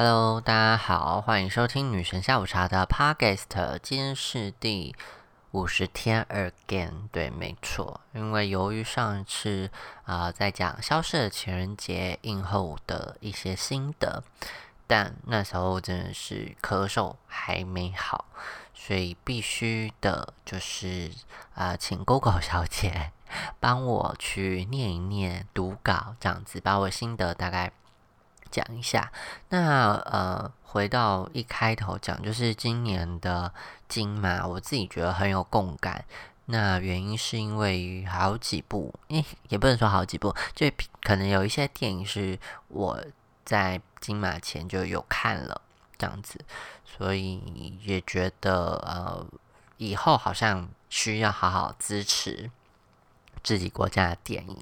Hello，大家好，欢迎收听女神下午茶的 Podcast。今天是第五十天 again，对，没错。因为由于上一次啊在讲消失的情人节映后的一些心得，但那时候真的是咳嗽还没好，所以必须的就是啊请 GoGo 小姐帮我去念一念读稿，这样子把我心得大概。讲一下，那呃，回到一开头讲，就是今年的金马，我自己觉得很有共感。那原因是因为好几部，诶，也不能说好几部，就可能有一些电影是我在金马前就有看了这样子，所以也觉得呃，以后好像需要好好支持自己国家的电影，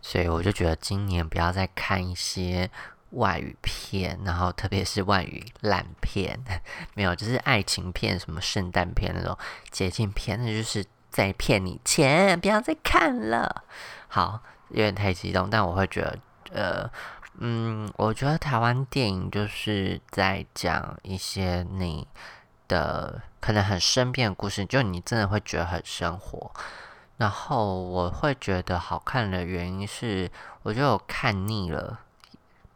所以我就觉得今年不要再看一些。外语片，然后特别是外语烂片，没有，就是爱情片，什么圣诞片那种节庆片，那就是在骗你钱，不要再看了。好，有点太激动，但我会觉得，呃，嗯，我觉得台湾电影就是在讲一些你的可能很身边的故事，就你真的会觉得很生活。然后我会觉得好看的原因是，我觉得我看腻了。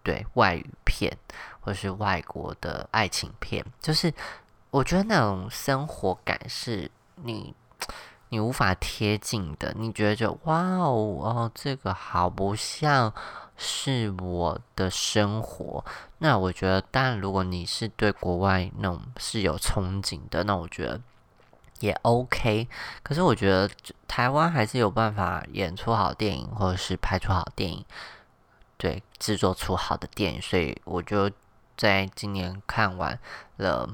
对外语片或是外国的爱情片，就是我觉得那种生活感是你你无法贴近的。你觉得哇哦哦，这个好不像是我的生活。那我觉得，当然如果你是对国外那种是有憧憬的，那我觉得也 OK。可是我觉得台湾还是有办法演出好电影，或者是拍出好电影。对，制作出好的电影，所以我就在今年看完了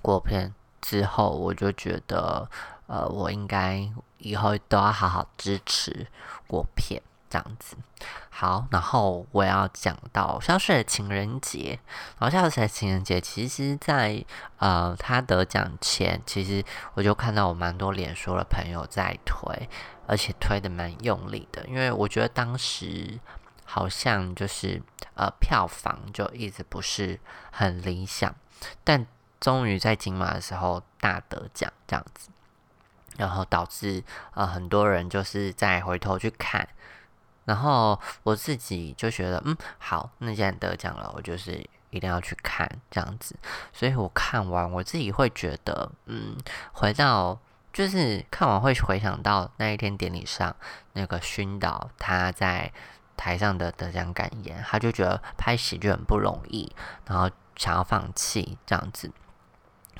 国片之后，我就觉得，呃，我应该以后都要好好支持国片这样子。好，然后我要讲到《消失的情人节》，然后《消失的情人节》其实，在呃他得奖前，其实我就看到我蛮多脸书的朋友在推，而且推的蛮用力的，因为我觉得当时。好像就是呃，票房就一直不是很理想，但终于在金马的时候大得奖这样子，然后导致呃很多人就是再回头去看，然后我自己就觉得嗯好，那既然得奖了，我就是一定要去看这样子，所以我看完我自己会觉得嗯，回到就是看完会回想到那一天典礼上那个熏导他在。台上的得奖感言，他就觉得拍喜剧很不容易，然后想要放弃这样子，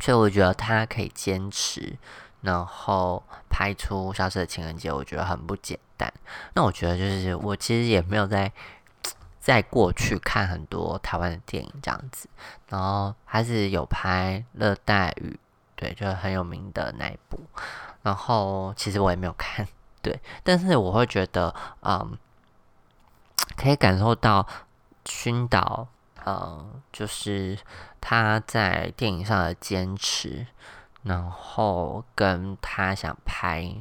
所以我觉得他可以坚持，然后拍出《消失的情人节》，我觉得很不简单。那我觉得就是我其实也没有在 在过去看很多台湾的电影这样子，然后还是有拍《热带雨》，对，就是很有名的那一部，然后其实我也没有看，对，但是我会觉得，嗯。可以感受到熏导，呃，就是他在电影上的坚持，然后跟他想拍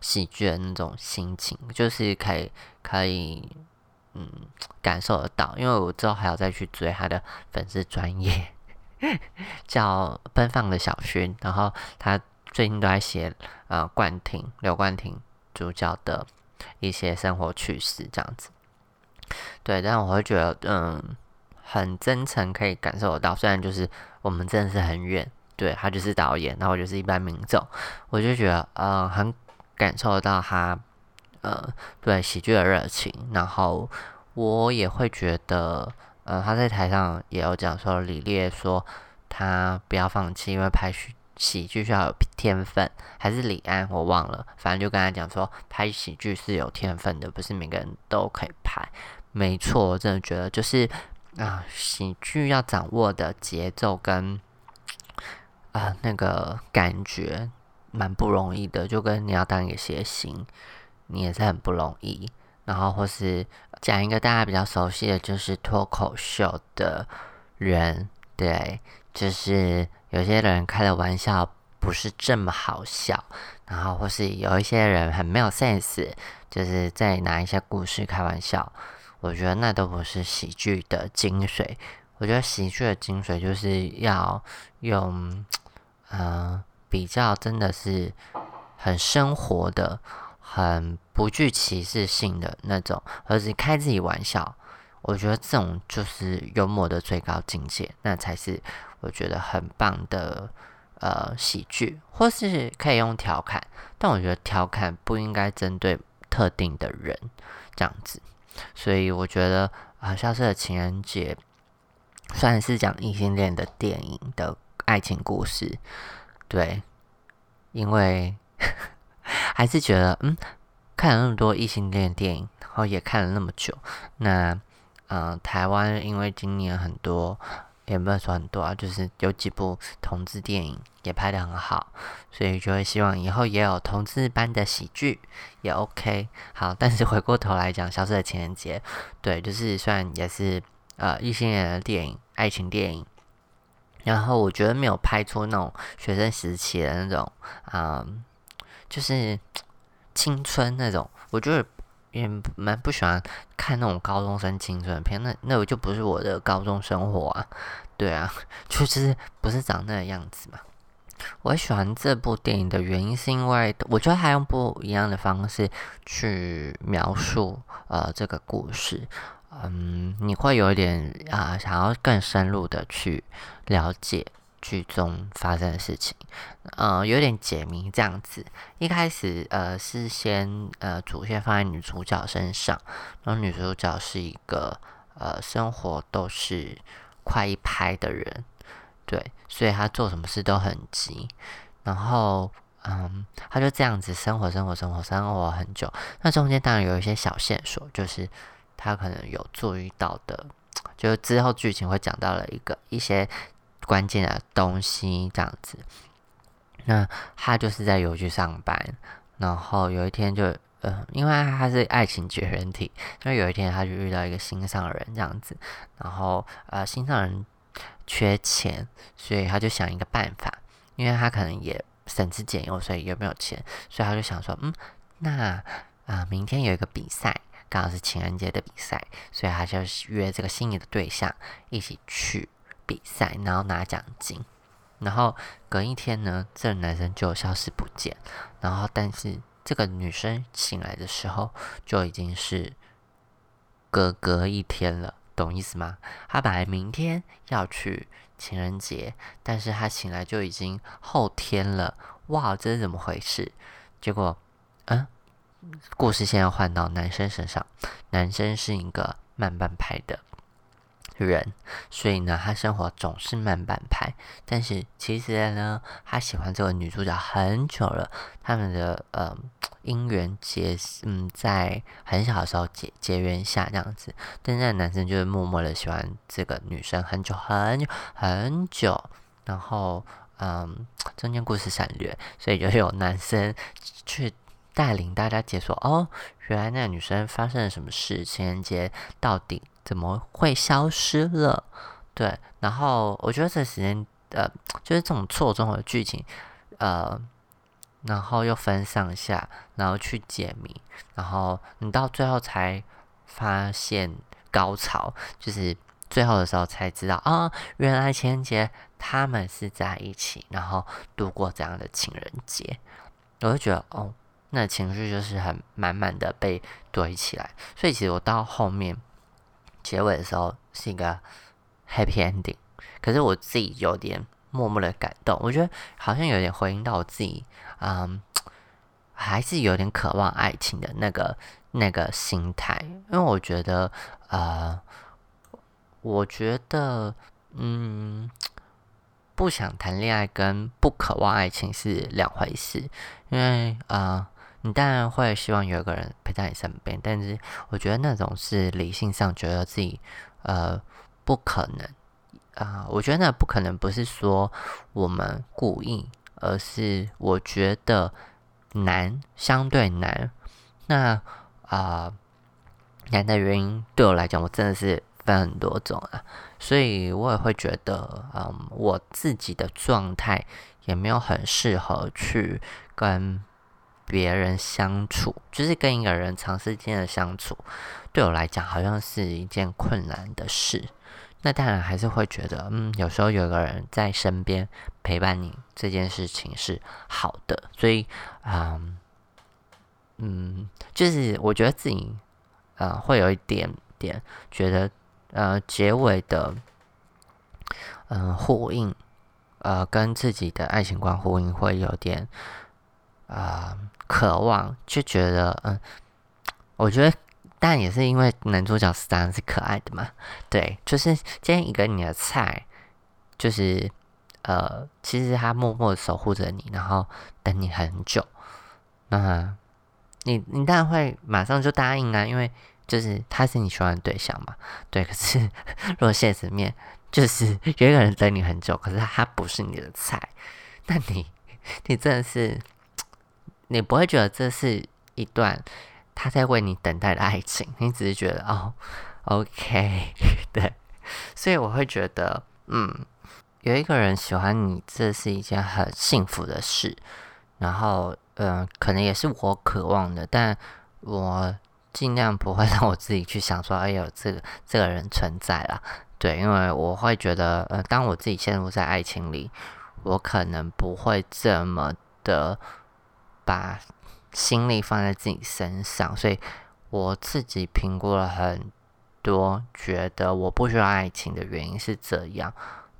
喜剧的那种心情，就是可以可以，嗯，感受得到。因为我之后还要再去追他的粉丝专业，叫奔放的小薰，然后他最近都在写呃冠廷刘冠廷主角的一些生活趣事，这样子。对，但我会觉得，嗯，很真诚，可以感受得到。虽然就是我们真的是很远，对他就是导演，然后我就是一般民众，我就觉得，呃，很感受得到他，呃，对喜剧的热情。然后我也会觉得，呃，他在台上也有讲说，李烈说他不要放弃，因为拍喜喜剧需要有天分，还是李安我忘了，反正就跟他讲说，拍喜剧是有天分的，不是每个人都可以拍。没错，我真的觉得就是啊，喜剧要掌握的节奏跟啊那个感觉蛮不容易的，就跟你要当一个谐星，你也是很不容易。然后或是讲一个大家比较熟悉的就是脱口秀的人，对，就是有些人开的玩笑不是这么好笑，然后或是有一些人很没有 sense，就是在拿一些故事开玩笑。我觉得那都不是喜剧的精髓。我觉得喜剧的精髓就是要用，呃，比较真的是很生活的、很不具歧视性的那种，而是开自己玩笑。我觉得这种就是幽默的最高境界，那才是我觉得很棒的呃喜剧，或是可以用调侃，但我觉得调侃不应该针对特定的人这样子。所以我觉得啊，《消失的情人节》虽然是讲异性恋的电影的爱情故事，对，因为 还是觉得嗯，看了那么多异性恋电影，然后也看了那么久，那嗯，台湾因为今年很多，也不能说很多啊，就是有几部同志电影也拍得很好，所以就会希望以后也有同志般的喜剧也 OK。好，但是回过头来讲，《消失的情人节》，对，就是虽然也是呃异性恋的电影，爱情电影，然后我觉得没有拍出那种学生时期的那种，嗯，就是青春那种，我觉得。也蛮不喜欢看那种高中生青春片，那那我就不是我的高中生活啊，对啊，就是不是长那个样子嘛。我喜欢这部电影的原因是因为我觉得他用不一样的方式去描述呃这个故事，嗯，你会有点啊想要更深入的去了解。剧中发生的事情，呃，有点解谜这样子。一开始，呃，是先呃主线放在女主角身上，然后女主角是一个呃生活都是快一拍的人，对，所以她做什么事都很急。然后，嗯，她就这样子生活，生活，生活，生活很久。那中间当然有一些小线索，就是她可能有注意到的，就是之后剧情会讲到了一个一些。关键的东西这样子，那他就是在邮局上班，然后有一天就呃，因为他是爱情绝缘体，所以有一天他就遇到一个心上人这样子，然后呃，心上人缺钱，所以他就想一个办法，因为他可能也省吃俭用，所以也没有钱，所以他就想说，嗯，那啊，明天有一个比赛，刚好是情人节的比赛，所以他就约这个心仪的对象一起去。比赛，然后拿奖金，然后隔一天呢，这个男生就消失不见，然后但是这个女生醒来的时候就已经是隔隔一天了，懂意思吗？她本来明天要去情人节，但是她醒来就已经后天了，哇，这是怎么回事？结果，嗯，故事现在换到男生身上，男生是一个慢半拍的。人，所以呢，他生活总是慢半拍。但是其实呢，他喜欢这个女主角很久了。他们的呃姻缘结，嗯，在很小的时候结结缘下这样子。但是男生就是默默的喜欢这个女生很久很久很久。然后嗯，中间故事省略，所以就有男生去带领大家解说。哦，原来那个女生发生了什么事？情人节到底？怎么会消失了？对，然后我觉得这时间，呃，就是这种错综的剧情，呃，然后又分上下，然后去解谜，然后你到最后才发现高潮，就是最后的时候才知道啊，原来情人节他们是在一起，然后度过这样的情人节，我就觉得哦，那情绪就是很满满的被堆起来，所以其实我到后面。结尾的时候是一个 happy ending，可是我自己有点默默的感动，我觉得好像有点回应到我自己，嗯，还是有点渴望爱情的那个那个心态，因为我觉得，呃，我觉得，嗯，不想谈恋爱跟不渴望爱情是两回事，因为啊。你当然会希望有一个人陪在你身边，但是我觉得那种是理性上觉得自己呃不可能啊。我觉得那不可能不是说我们故意，而是我觉得难，相对难。那啊难的原因对我来讲，我真的是分很多种啊，所以我也会觉得，嗯，我自己的状态也没有很适合去跟。别人相处，就是跟一个人长时间的相处，对我来讲好像是一件困难的事。那当然还是会觉得，嗯，有时候有个人在身边陪伴你这件事情是好的，所以，嗯，嗯，就是我觉得自己，呃，会有一点点觉得，呃，结尾的，嗯，呼应，呃，跟自己的爱情观呼应，会有点，啊，渴望，就觉得，嗯，我觉得。但也是因为男主角当然是可爱的嘛，对，就是今天一个你的菜，就是呃，其实他默默守护着你，然后等你很久，那你你当然会马上就答应啊，因为就是他是你喜欢的对象嘛，对。可是如果现实面就是有一个人等你很久，可是他不是你的菜，那你你真的是你不会觉得这是一段。他在为你等待的爱情，你只是觉得哦，OK，对，所以我会觉得，嗯，有一个人喜欢你，这是一件很幸福的事。然后，嗯，可能也是我渴望的，但我尽量不会 让我自己去想说，哎呦，这个这个人存在了，对，因为我会觉得，呃，当我自己陷入在爱情里，我可能不会这么的把。心力放在自己身上，所以我自己评估了很多，觉得我不需要爱情的原因是这样，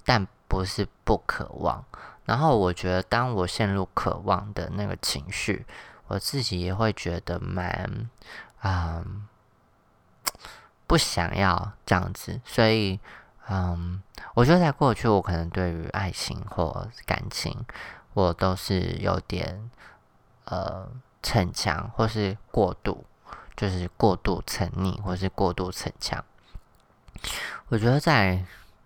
但不是不渴望。然后我觉得，当我陷入渴望的那个情绪，我自己也会觉得蛮嗯不想要这样子。所以嗯，我觉得在过去，我可能对于爱情或感情，我都是有点呃。逞强，或是过度，就是过度沉溺，或是过度逞强。我觉得在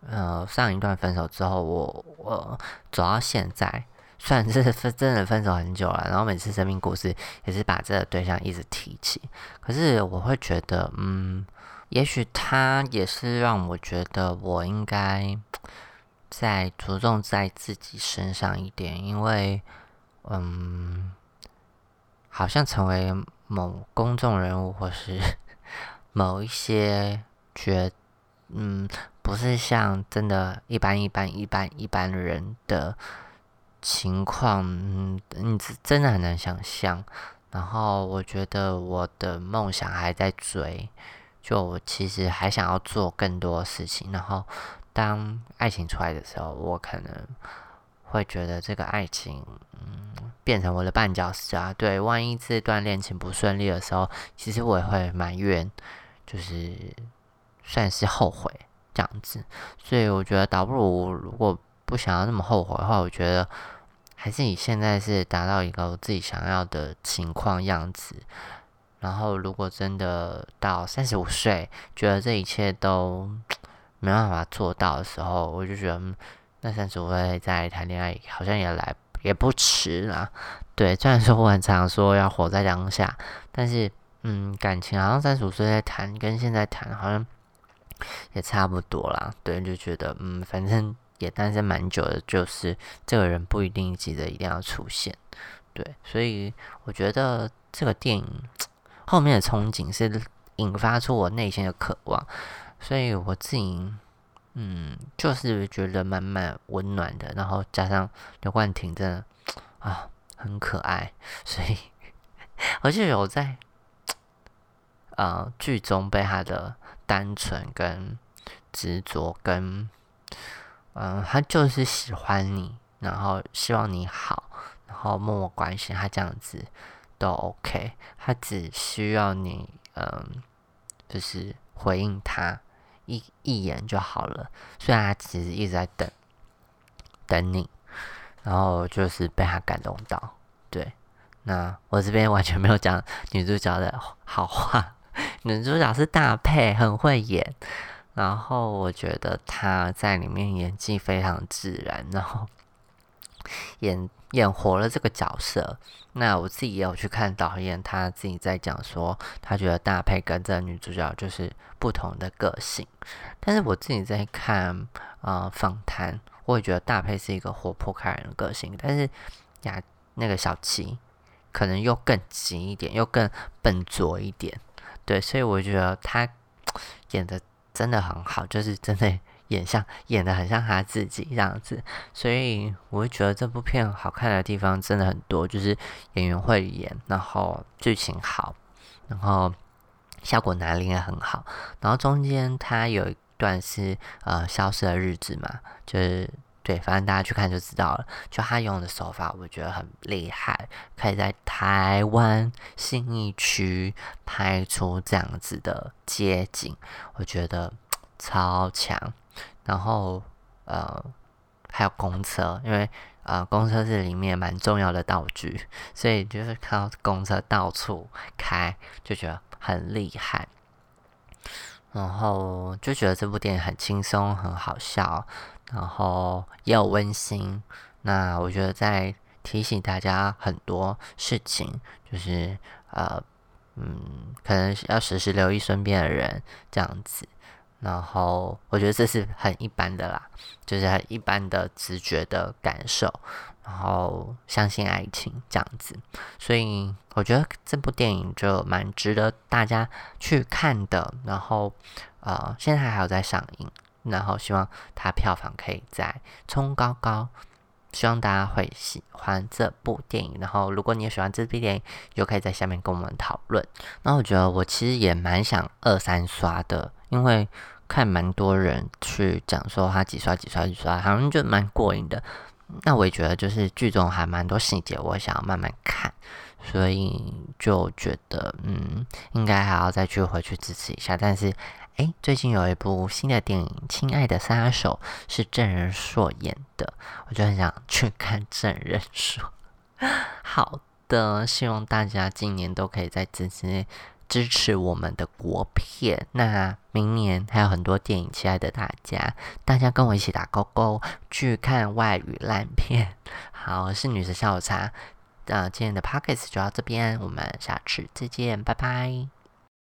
呃上一段分手之后，我我走到现在，虽然是分真的分手很久了，然后每次生命故事也是把这个对象一直提起，可是我会觉得，嗯，也许他也是让我觉得我应该再着重在自己身上一点，因为，嗯。好像成为某公众人物，或是 某一些觉，嗯，不是像真的一般一般一般一般人的情况，嗯，你真的很难想象。然后我觉得我的梦想还在追，就我其实还想要做更多事情。然后当爱情出来的时候，我可能会觉得这个爱情，嗯。变成我的绊脚石啊！对，万一这段恋情不顺利的时候，其实我也会埋怨，就是算是后悔这样子。所以我觉得，倒不如如果不想要那么后悔的话，我觉得还是你现在是达到一个我自己想要的情况样子。然后，如果真的到三十五岁，觉得这一切都没办法做到的时候，我就觉得那三十五岁再谈恋爱好像也来。也不迟啦，对，虽然说我很常说要活在当下，但是，嗯，感情好像三十五岁在谈，跟现在谈好像也差不多啦，对，就觉得，嗯，反正也单身蛮久的，就是这个人不一定记得一定要出现，对，所以我觉得这个电影后面的憧憬是引发出我内心的渴望，所以我自己。嗯，就是觉得满满温暖的，然后加上刘冠廷真的啊很可爱，所以而且有在呃剧中被他的单纯跟执着跟嗯他就是喜欢你，然后希望你好，然后默默关心他这样子都 OK，他只需要你嗯就是回应他。一一眼就好了，虽然他其实一直在等，等你，然后就是被他感动到。对，那我这边完全没有讲女主角的好话，女主角是大配，很会演，然后我觉得她在里面演技非常自然，然后演演活了这个角色。那我自己也有去看导演，他自己在讲说，他觉得大配跟这女主角就是不同的个性。但是我自己在看呃访谈，我也觉得大配是一个活泼开朗的个性，但是呀那个小七可能又更急一点，又更笨拙一点。对，所以我觉得他 演的真的很好，就是真的演像演的很像他自己这样子，所以我会觉得这部片好看的地方真的很多，就是演员会演，然后剧情好，然后效果拿捏也很好，然后中间他有一段是呃消失的日子嘛，就是对，反正大家去看就知道了。就他用的手法，我觉得很厉害，可以在台湾信义区拍出这样子的街景，我觉得超强。然后呃，还有公车，因为呃公车是里面蛮重要的道具，所以就是看到公车到处开，就觉得很厉害。然后就觉得这部电影很轻松，很好笑。然后也有温馨，那我觉得在提醒大家很多事情，就是呃，嗯，可能要时时留意身边的人这样子。然后我觉得这是很一般的啦，就是很一般的直觉的感受。然后相信爱情这样子，所以我觉得这部电影就蛮值得大家去看的。然后呃，现在还有在上映。然后希望它票房可以再冲高高，希望大家会喜欢这部电影。然后如果你也喜欢这部电影，就可以在下面跟我们讨论。那我觉得我其实也蛮想二三刷的，因为看蛮多人去讲说他几刷几刷几刷，好像就蛮过瘾的。那我也觉得就是剧中还蛮多细节，我想要慢慢看，所以就觉得嗯，应该还要再去回去支持一下。但是。哎，最近有一部新的电影《亲爱的杀手》是郑仁硕演的，我就很想去看郑仁硕。好的，希望大家今年都可以在支持支持我们的国片。那明年还有很多电影，期待的大家，大家跟我一起打勾勾去看外语烂片。好，我是女神下午茶，那今天的 p o c k e t 就到这边，我们下次再见，拜拜。